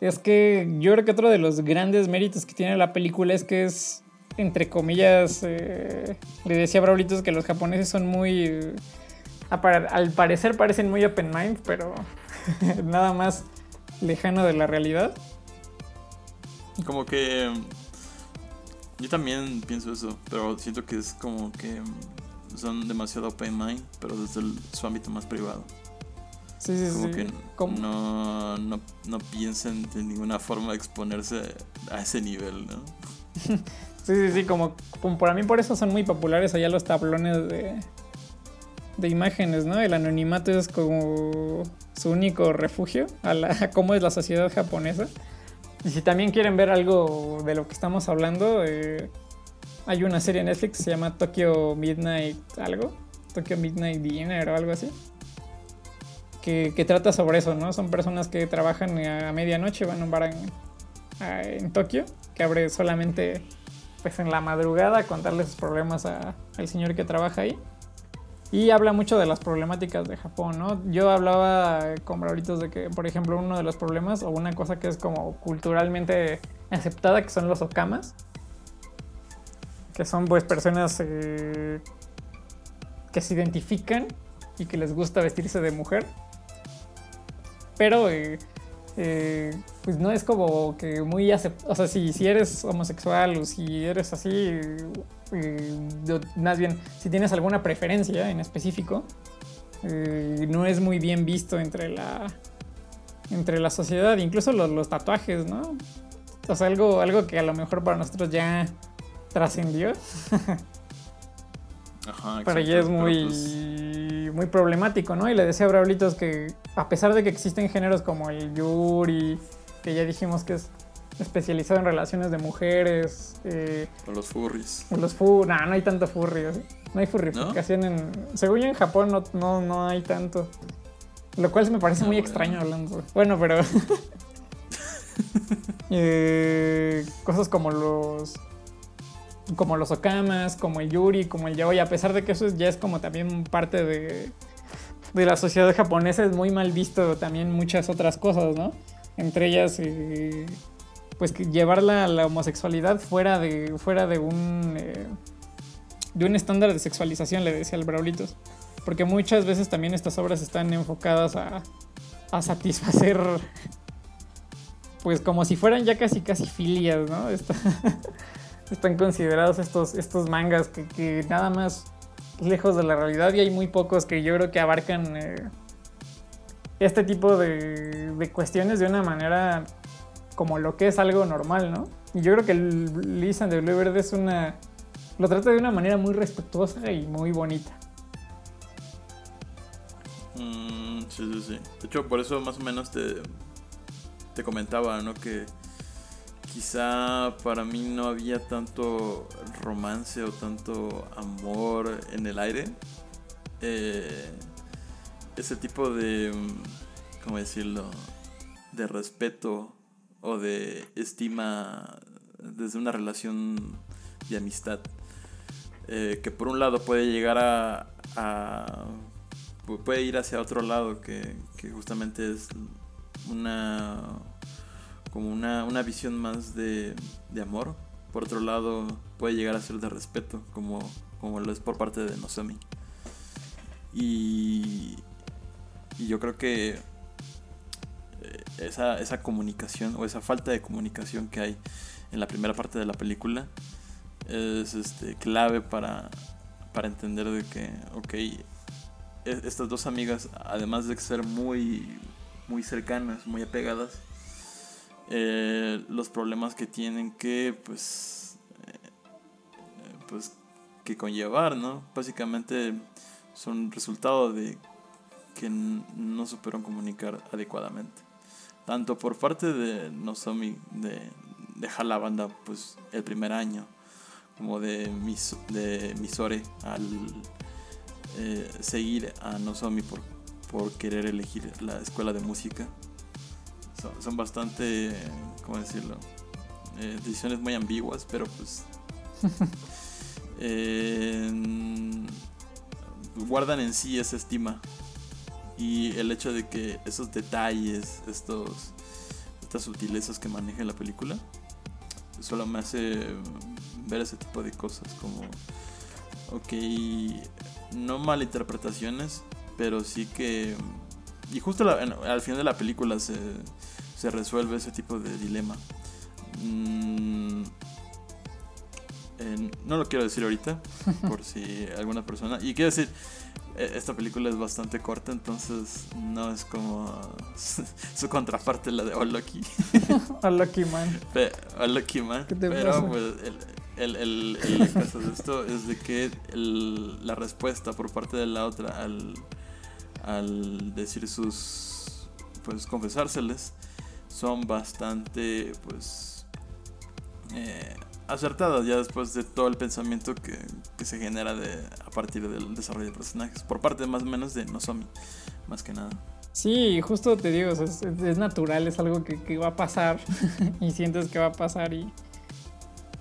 Es que yo creo que otro de los grandes méritos que tiene la película es que es, entre comillas, eh, le decía a Braulitos que los japoneses son muy... al parecer parecen muy open mind, pero nada más lejano de la realidad. Como que... Yo también pienso eso, pero siento que es como que son demasiado open mind, pero desde su ámbito más privado. Sí, sí, como que no, no, no, piensan de ninguna forma exponerse a ese nivel, ¿no? sí, sí, sí, como, como para mí por eso son muy populares allá los tablones de, de imágenes, ¿no? El anonimato es como su único refugio a, la, cómo es la sociedad japonesa. Y si también quieren ver algo de lo que estamos hablando, eh, hay una serie en Netflix que se llama Tokyo Midnight algo, Tokyo Midnight Dinner o algo así que, trata sobre eso, ¿no? Son personas que trabajan a medianoche, van a un bar en, Tokio, que abre solamente pues en la madrugada a contarle sus problemas al señor que trabaja ahí. Y habla mucho de las problemáticas de Japón, ¿no? Yo hablaba con Brauritos de que, por ejemplo, uno de los problemas, o una cosa que es como culturalmente aceptada, que son los okamas, que son pues personas eh, que se identifican y que les gusta vestirse de mujer pero eh, eh, pues no es como que muy aceptado. O sea, si, si eres homosexual o si eres así, eh, más bien, si tienes alguna preferencia en específico, no es muy bien visto entre la, entre la sociedad, incluso los, los tatuajes, ¿no? O sea, algo, algo que a lo mejor para nosotros ya trascendió. Ajá, Pero ya es muy, pues muy problemático, ¿no? Y le decía a Braulitos que a pesar de que existen géneros como el yuri, que ya dijimos que es especializado en relaciones de mujeres. Eh, o los furries. O los furries. No, no hay tanto furry. No hay furrificación en. Según yo en Japón no, no, no hay tanto. Lo cual me parece muy extraño hablando. Bueno, pero. eh, cosas como los como los okamas, como el yuri, como el yaoi, a pesar de que eso ya es como también parte de de la sociedad japonesa es muy mal visto también muchas otras cosas, ¿no? Entre ellas, eh, pues que llevar la, la, homosexualidad fuera de, fuera de un, eh, de un estándar de sexualización, le decía al Braulitos. Porque muchas veces también estas obras están enfocadas a, a satisfacer, pues como si fueran ya casi casi filias, ¿no? están considerados estos, estos mangas que, nada más lejos de la realidad y hay muy pocos que yo creo que abarcan eh, este tipo de, de, cuestiones de una manera como lo que es algo normal, ¿no? Y yo creo que Lisa de Blue Verde es una... lo trata de una manera muy respetuosa y muy bonita. Mm, sí, sí, sí. De hecho, por eso más o menos te, te comentaba, ¿no? Que quizá para mí no había tanto romance o tanto amor en el aire. Eh, ese tipo de, ¿cómo decirlo? De respeto o de estima desde una relación de amistad. Eh, que por un lado puede llegar a, a, puede ir hacia otro lado que, que justamente es una como una, una visión más de, de, amor. Por otro lado, puede llegar a ser de respeto, como, como lo es por parte de Nozomi. Y, y yo creo que eh, esa, esa comunicación o esa falta de comunicación que hay en la primera parte de la película es este, clave para, para entender de que, ok, e, estas dos amigas, además de ser muy, muy cercanas, muy apegadas, eh, los problemas que tienen que pues eh, pues que conllevar no básicamente son resultado de que no supieron comunicar adecuadamente. Tanto por parte de Nozomi de dejar la banda pues el primer año como de mis de Misore al eh, seguir a Nozomi por, por querer elegir la escuela de música son, bastante, ¿cómo decirlo? Eh, decisiones muy ambiguas, pero pues... guardan en sí esa estima. Y el hecho de que esos detalles, estos, estas sutilezas que maneja la película, solo me hace ver ese tipo de cosas como, ok, no malinterpretaciones, pero sí que... Y justo al final de la película se, se resuelve ese tipo de dilema. Mm, no lo quiero decir ahorita, por si alguna persona... Y quiero decir, e, esta película es bastante corta, entonces no es como su contraparte, la de All Lucky. All Lucky Man. All Lucky Man. Pero pues, el, el, el, caso de esto es de que la respuesta por parte de la otra al, al decir sus... Pues confesárseles son bastante, pues, eh, acertadas ya después de todo el pensamiento que, se genera de, a partir del desarrollo de personajes, por parte más o menos de Nozomi, más que nada. Sí, justo te digo, es, natural, es algo que, va a pasar y sientes que va a pasar y,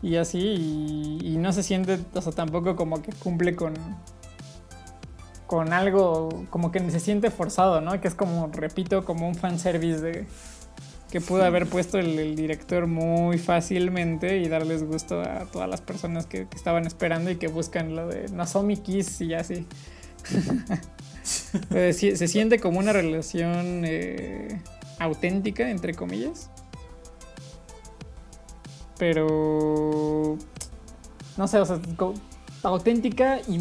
y así, y, y, no se siente, o sea, tampoco como que cumple con, con algo, como que se siente forzado, ¿no? Que es como, repito, como un fanservice de que pudo haber puesto el, director muy fácilmente y darles gusto a todas las personas que, estaban esperando y que buscan lo de Nozomi Kiss y así. se, siente como una relación eh, auténtica, entre comillas. Pero. No sé, o sea, auténtica y,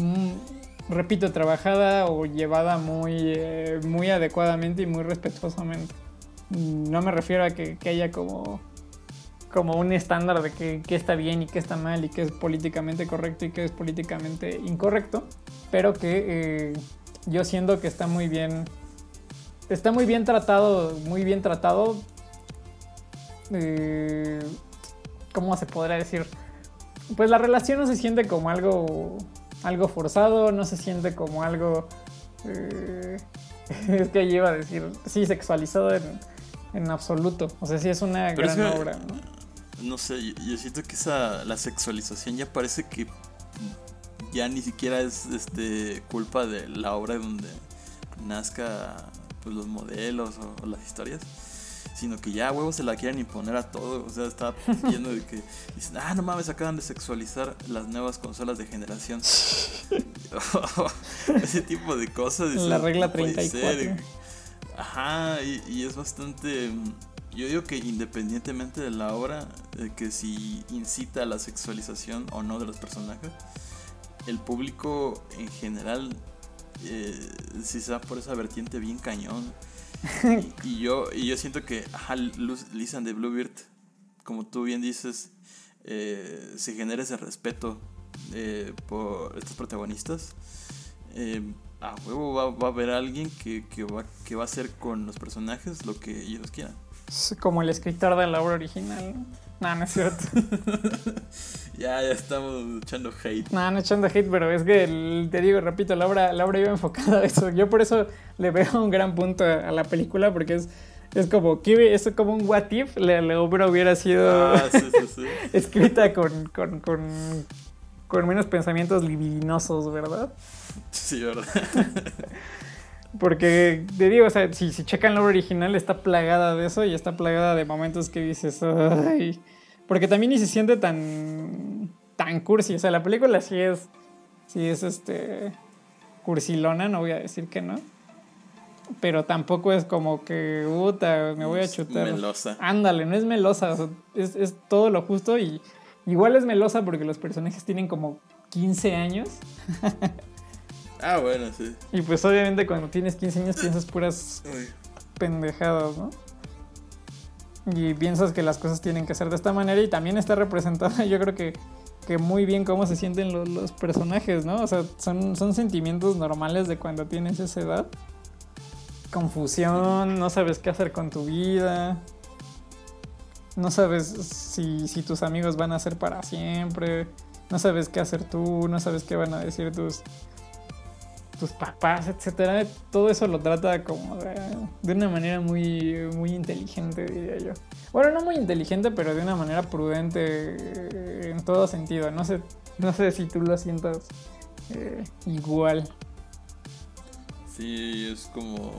repito, trabajada o llevada muy, eh, muy adecuadamente y muy respetuosamente. No me refiero a que, haya como, como un estándar de qué está bien y qué está mal y qué es políticamente correcto y qué es políticamente incorrecto, pero que eh, yo siento que está muy bien, está muy bien tratado, muy bien tratado. Eh, ¿Cómo se podrá decir? Pues la relación no se siente como algo, algo forzado, no se siente como algo... Eh, es que iba a decir, sí, sexualizado en, en absoluto. O sea, sí es una gran obra, ¿no? No sé, yo, siento que esa la sexualización ya parece que ya ni siquiera es este culpa de la obra donde nazca pues, los modelos o, las historias, sino que ya huevos se la quieren imponer a todo. O sea, está viendo de que dicen, ah, no mames, acaban de sexualizar las nuevas consolas de generación. Ese tipo de cosas. La regla 34. Ajá, y, es bastante... Yo digo que independientemente de la obra, que si incita a la sexualización o no de los personajes, el público en general eh, si se va por esa vertiente bien cañón. y, yo, y yo siento que ajá, Lisa de Bluebeard, como tú bien dices, eh, se genera ese respeto eh, por estos protagonistas. A huevo va, a haber alguien que, que, va, que va a hacer con los personajes lo que ellos quieran. Como el escritor de la obra original. No, no es cierto. ya, ya estamos echando hate. No, no echando hate, pero es que te digo, repito, la obra, la obra iba enfocada a eso. Yo por eso le veo un gran punto a, la película, porque es, es como, es como un what if, la, obra hubiera sido ah, escrita con, con, con, con menos pensamientos libidinosos, ¿verdad? Sí, ¿verdad? Porque te digo, o sea, si, si checan la original está plagada de eso y está plagada de momentos que dices, ay. Porque también ni se siente tan. tan cursi. O sea, la película sí es. sí es este. cursilona, no voy a decir que no. Pero tampoco es como que, puta, me voy a chutar. Melosa. Ándale, no es melosa. es, es todo lo justo y. Igual es melosa porque los personajes tienen como 15 años. Ah, bueno, sí. Y pues obviamente cuando tienes 15 años piensas puras pendejadas, ¿no? Y piensas que las cosas tienen que ser de esta manera y también está representada, yo creo que, que muy bien cómo se sienten los, personajes, ¿no? O sea, son, son sentimientos normales de cuando tienes esa edad. Confusión, no sabes qué hacer con tu vida. No sabes si, si tus amigos van a ser para siempre. No sabes qué hacer tú, no sabes qué van a decir tus, tus papás, etcétera, todo eso lo trata como de, una manera muy, muy inteligente, diría yo. Bueno, no muy inteligente, pero de una manera prudente eh, en todo sentido. No sé, no sé si tú lo sientas eh, igual. Sí, es como.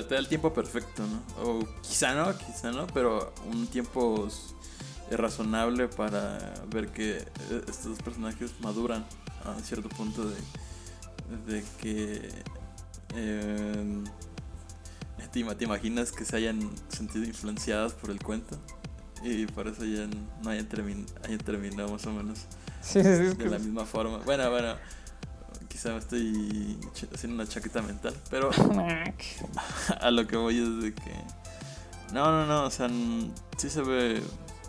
Te, da el tiempo perfecto, ¿no? O quizá no, quizá no, pero un tiempo razonable para ver que eh, estos personajes maduran a cierto punto de de que eh, ¿te, imaginas que se hayan sentido influenciadas por el cuento y por eso ya no hayan, terminado más o menos de la misma forma. Bueno, bueno, quizá me estoy haciendo una chaqueta mental, pero a lo que voy es de que no, no, no, o sea, sí se ve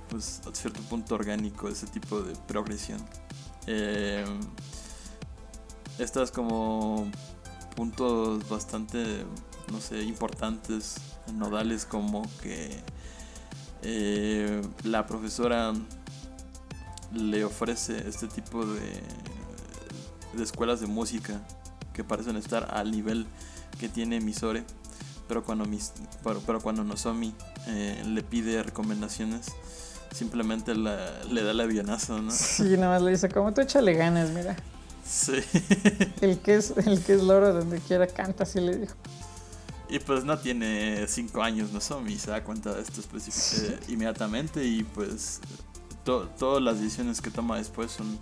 pues a cierto punto orgánico ese tipo de progresión. Eh, estas como puntos bastante, no sé, importantes, nodales, como que eh, la profesora le ofrece este tipo de, de escuelas de música que parecen estar al nivel que tiene Misore, pero cuando, mis, pero, cuando Nozomi eh, le pide recomendaciones, simplemente le da el avionazo, ¿no? Sí, nada más le dice, como tú échale ganas, mira. Sí. El que es, el que es loro donde quiera canta, así le dijo. Y pues no tiene cinco años, ¿no? son y se da cuenta de esto eh, inmediatamente y pues todas las decisiones que toma después son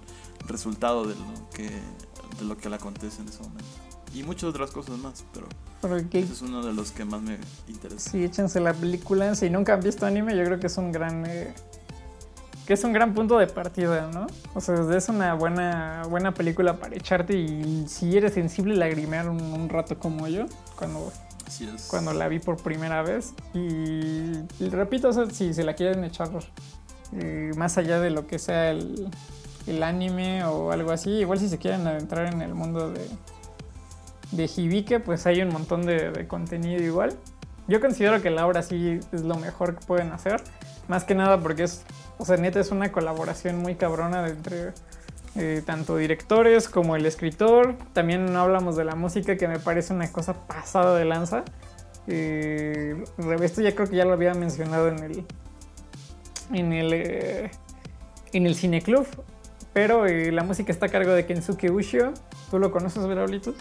resultado de lo que, de lo que le acontece en ese momento. Y muchas otras cosas más, pero ese es uno de los que más me interesa. Sí, échense la película. Si nunca han visto anime, yo creo que es un gran eh, que es un gran punto de partida, ¿no? O sea, es una buena, buena película para echarte y si eres sensible lagrimear un, rato como yo, cuando, cuando la vi por primera vez. Y, repito, o sea, si se la quieren echar eh, más allá de lo que sea el, el, anime o algo así, igual si se quieren adentrar en el mundo de, de Hibike, pues hay un montón de, contenido igual. Yo considero que la obra sí es lo mejor que pueden hacer. Más que nada porque es o sea, neta es una colaboración muy cabrona entre eh, tanto directores como el escritor. También no hablamos de la música, que me parece una cosa pasada de lanza. Eh, esto ya creo que ya lo había mencionado en el. En el. Eh, en el cineclub. Pero la música está a cargo de Kensuke Ushio. ¿Tú lo conoces, Veraulitos?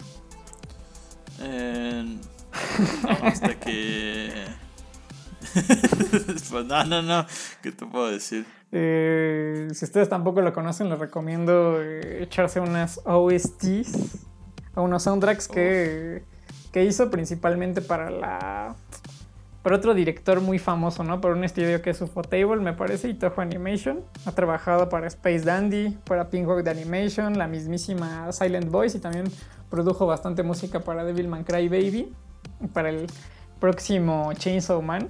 Eh, no, hasta que. pues no, no, no. ¿Qué te puedo decir? Eh, si ustedes tampoco lo conocen, les recomiendo eh, echarse unas OSTs o unos soundtracks que, que hizo principalmente para la por otro director muy famoso, ¿no? Por un estudio que es Ufotable, me parece, y Toho Animation. Ha trabajado para Space Dandy, para Pinhawk de Animation, la mismísima Silent Voice, y también produjo bastante música para Devilman Cry Baby, para el próximo Chainsaw Man.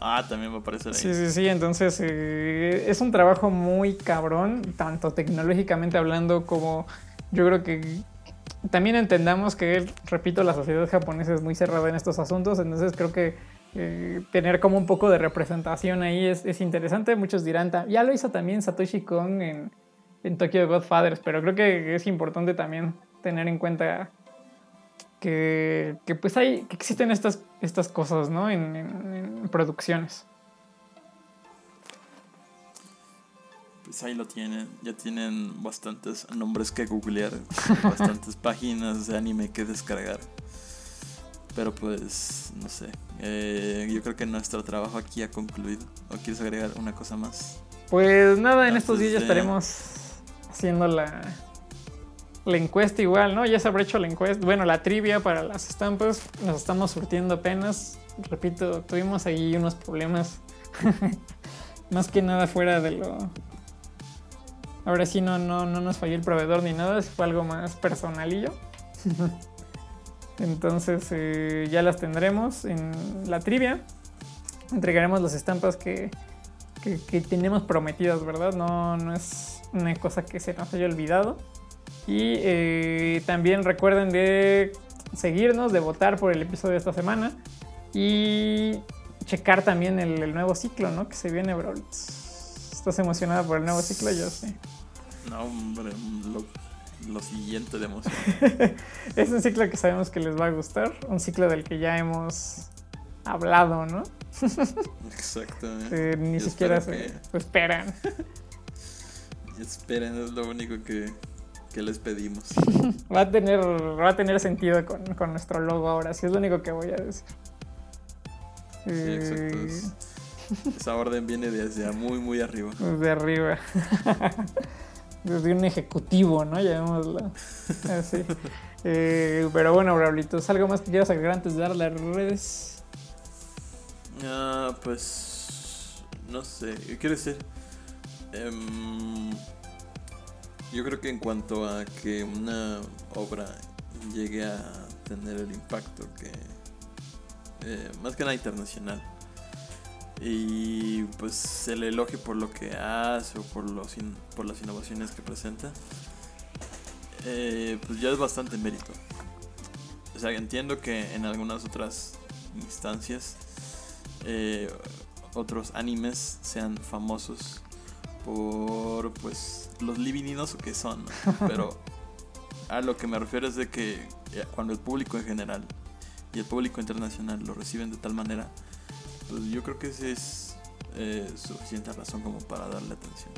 Ah, también va a aparecer ahí. Sí, sí, sí, entonces eh, es un trabajo muy cabrón, tanto tecnológicamente hablando como yo creo que también entendamos que, repito, la sociedad japonesa es muy cerrada en estos asuntos, entonces creo que eh, tener como un poco de representación ahí es, es, interesante. Muchos dirán, ya lo hizo también Satoshi Kon en, en Tokyo Godfathers, pero creo que es importante también tener en cuenta que, que pues hay, que existen estas, estas cosas, ¿no? En, en, en producciones. Pues ahí lo tienen. Ya tienen bastantes nombres que googlear, bastantes páginas de anime que descargar. Pero pues, no sé. Eh, yo creo que nuestro trabajo aquí ha concluido. ¿O quieres agregar una cosa más? Pues nada, en estos días ya estaremos haciendo la, la encuesta igual, ¿no? Ya se habrá hecho la encuesta. Bueno, la trivia para las estampas. Nos estamos surtiendo apenas. Repito, tuvimos ahí unos problemas. Más que nada fuera de lo, Ahora sí no, no, no nos falló el proveedor ni nada, fue algo más personalillo. Entonces eh, ya las tendremos en la trivia. Entregaremos las estampas que, que, que, tenemos prometidas, ¿verdad? No, no es una cosa que se nos haya olvidado. Y eh, también recuerden de seguirnos, de votar por el episodio de esta semana. Y checar también el, el nuevo ciclo, ¿no? Que se viene, bro. ¿Estás emocionada por el nuevo ciclo? Yo sí. No, hombre, lo, lo siguiente de emoción. es un ciclo que sabemos que les va a gustar, un ciclo del que ya hemos hablado, ¿no? Exactamente. Ni Yo siquiera se que- esperan. Esperen, es lo único que, que les pedimos. Va a tener, va a tener sentido con, con nuestro logo ahora, sí es lo único que voy a decir. Sí, exacto. Eh, es- esa orden viene desde muy, muy arriba. Desde arriba. Desde un ejecutivo, ¿no? Llamémoslo así. Eh, pero bueno, Braulitos, ¿algo más que quieras agregar antes de dar las redes? Ah, pues. No sé. Quiero decir. em, yo creo que en cuanto a que una obra llegue a tener el impacto que. eh, más que nada internacional. Y pues se le elogie por lo que hace o por, los in- por las innovaciones que presenta. eh, pues ya es bastante mérito. O sea, entiendo que en algunas otras instancias eh, otros animes sean famosos por pues los libidinosos que son, ¿no? pero a lo que me refiero es de que eh, cuando el público en general y el público internacional lo reciben de tal manera, pues yo creo que ese es eh, suficiente razón como para darle atención.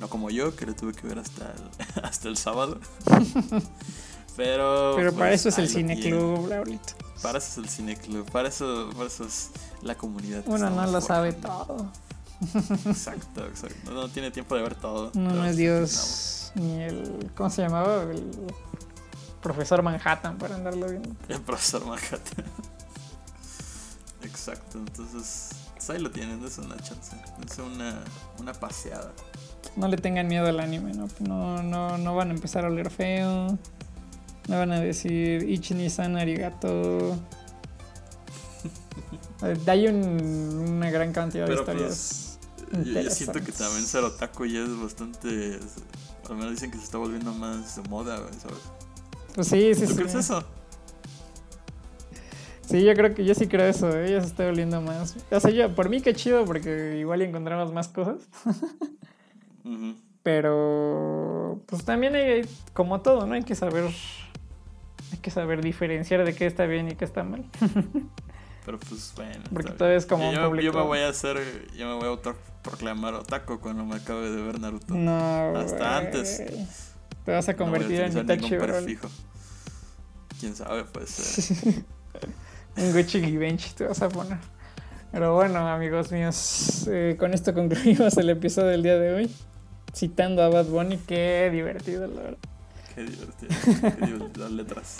No como yo, que le tuve que ver hasta el, hasta el sábado. Pero, Pero para pues, eso es el Cine. Club, Braulito. Para eso es el cine club, para eso, para eso es la comunidad. Uno no lo sabe todo. Exacto, exacto. No, no tiene tiempo de ver todo. No, es Dios ni el. ¿Cómo se llamaba? El profesor Manhattan para andarlo viendo. El profesor Manhattan. Exacto, entonces pues ahí lo tienen, es una chance, es una, una paseada. No le tengan miedo al anime, ¿no? No, no, no van a empezar a oler feo. No van a decir Ichini-san arigato. Eh, Hay un- una gran cantidad de historias. pues, yo, yo siento que también ser otaku ya es bastante. Al menos dicen que se está volviendo más de moda, ¿sabes? Pues sí, sí, ¿Tú sí. crees eso? Sí, yo creo que yo sí creo eso, ¿eh? ya se está volviendo más. O sea, yo, por mí qué chido, porque igual encontramos más cosas. Pero pues también hay, como todo, ¿no? Hay que saber. Hay que saber diferenciar de qué está bien y qué está mal. Pero pues bueno. Porque todavía es como un yo, público- yo me voy a hacer, yo me voy a autoproclamar otaku cuando me acabe de ver Naruto. No. Hasta antes. Te vas a No voy a convertir en Itachi, quién sabe, puede ser. Un Gucci Givenchy te vas a poner. Pero bueno, amigos míos, eh, con esto concluimos el episodio del día de hoy. Citando a Bad Bunny, qué divertido, la verdad. Qué divertido, qué divertido las letras.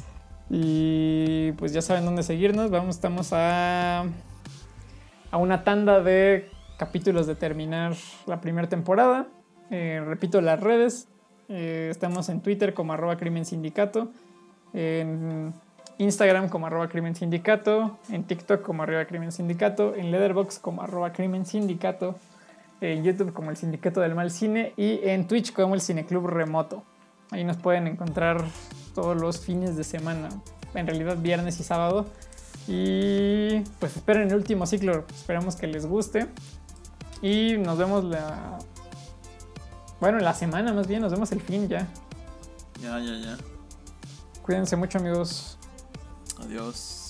Y pues ya saben dónde seguirnos. Vamos, estamos a, a una tanda de capítulos de terminar la primera temporada. Eh, repito las redes. Eh, estamos en Twitter como arroba crimen sindicato. En Instagram como arroba crimen sindicato. En TikTok como arroba crimen sindicato. En Letterboxd como arroba crimen sindicato. En YouTube como el sindicato del mal cine. Y en Twitch como el cineclub remoto. Ahí nos pueden encontrar todos los fines de semana. En realidad viernes y sábado. Y pues esperen el último ciclo. Esperamos que les guste. Y nos vemos la... Bueno, la semana más bien. Nos vemos el fin ya. Ya, ya, ya. Cuídense mucho amigos. Adiós.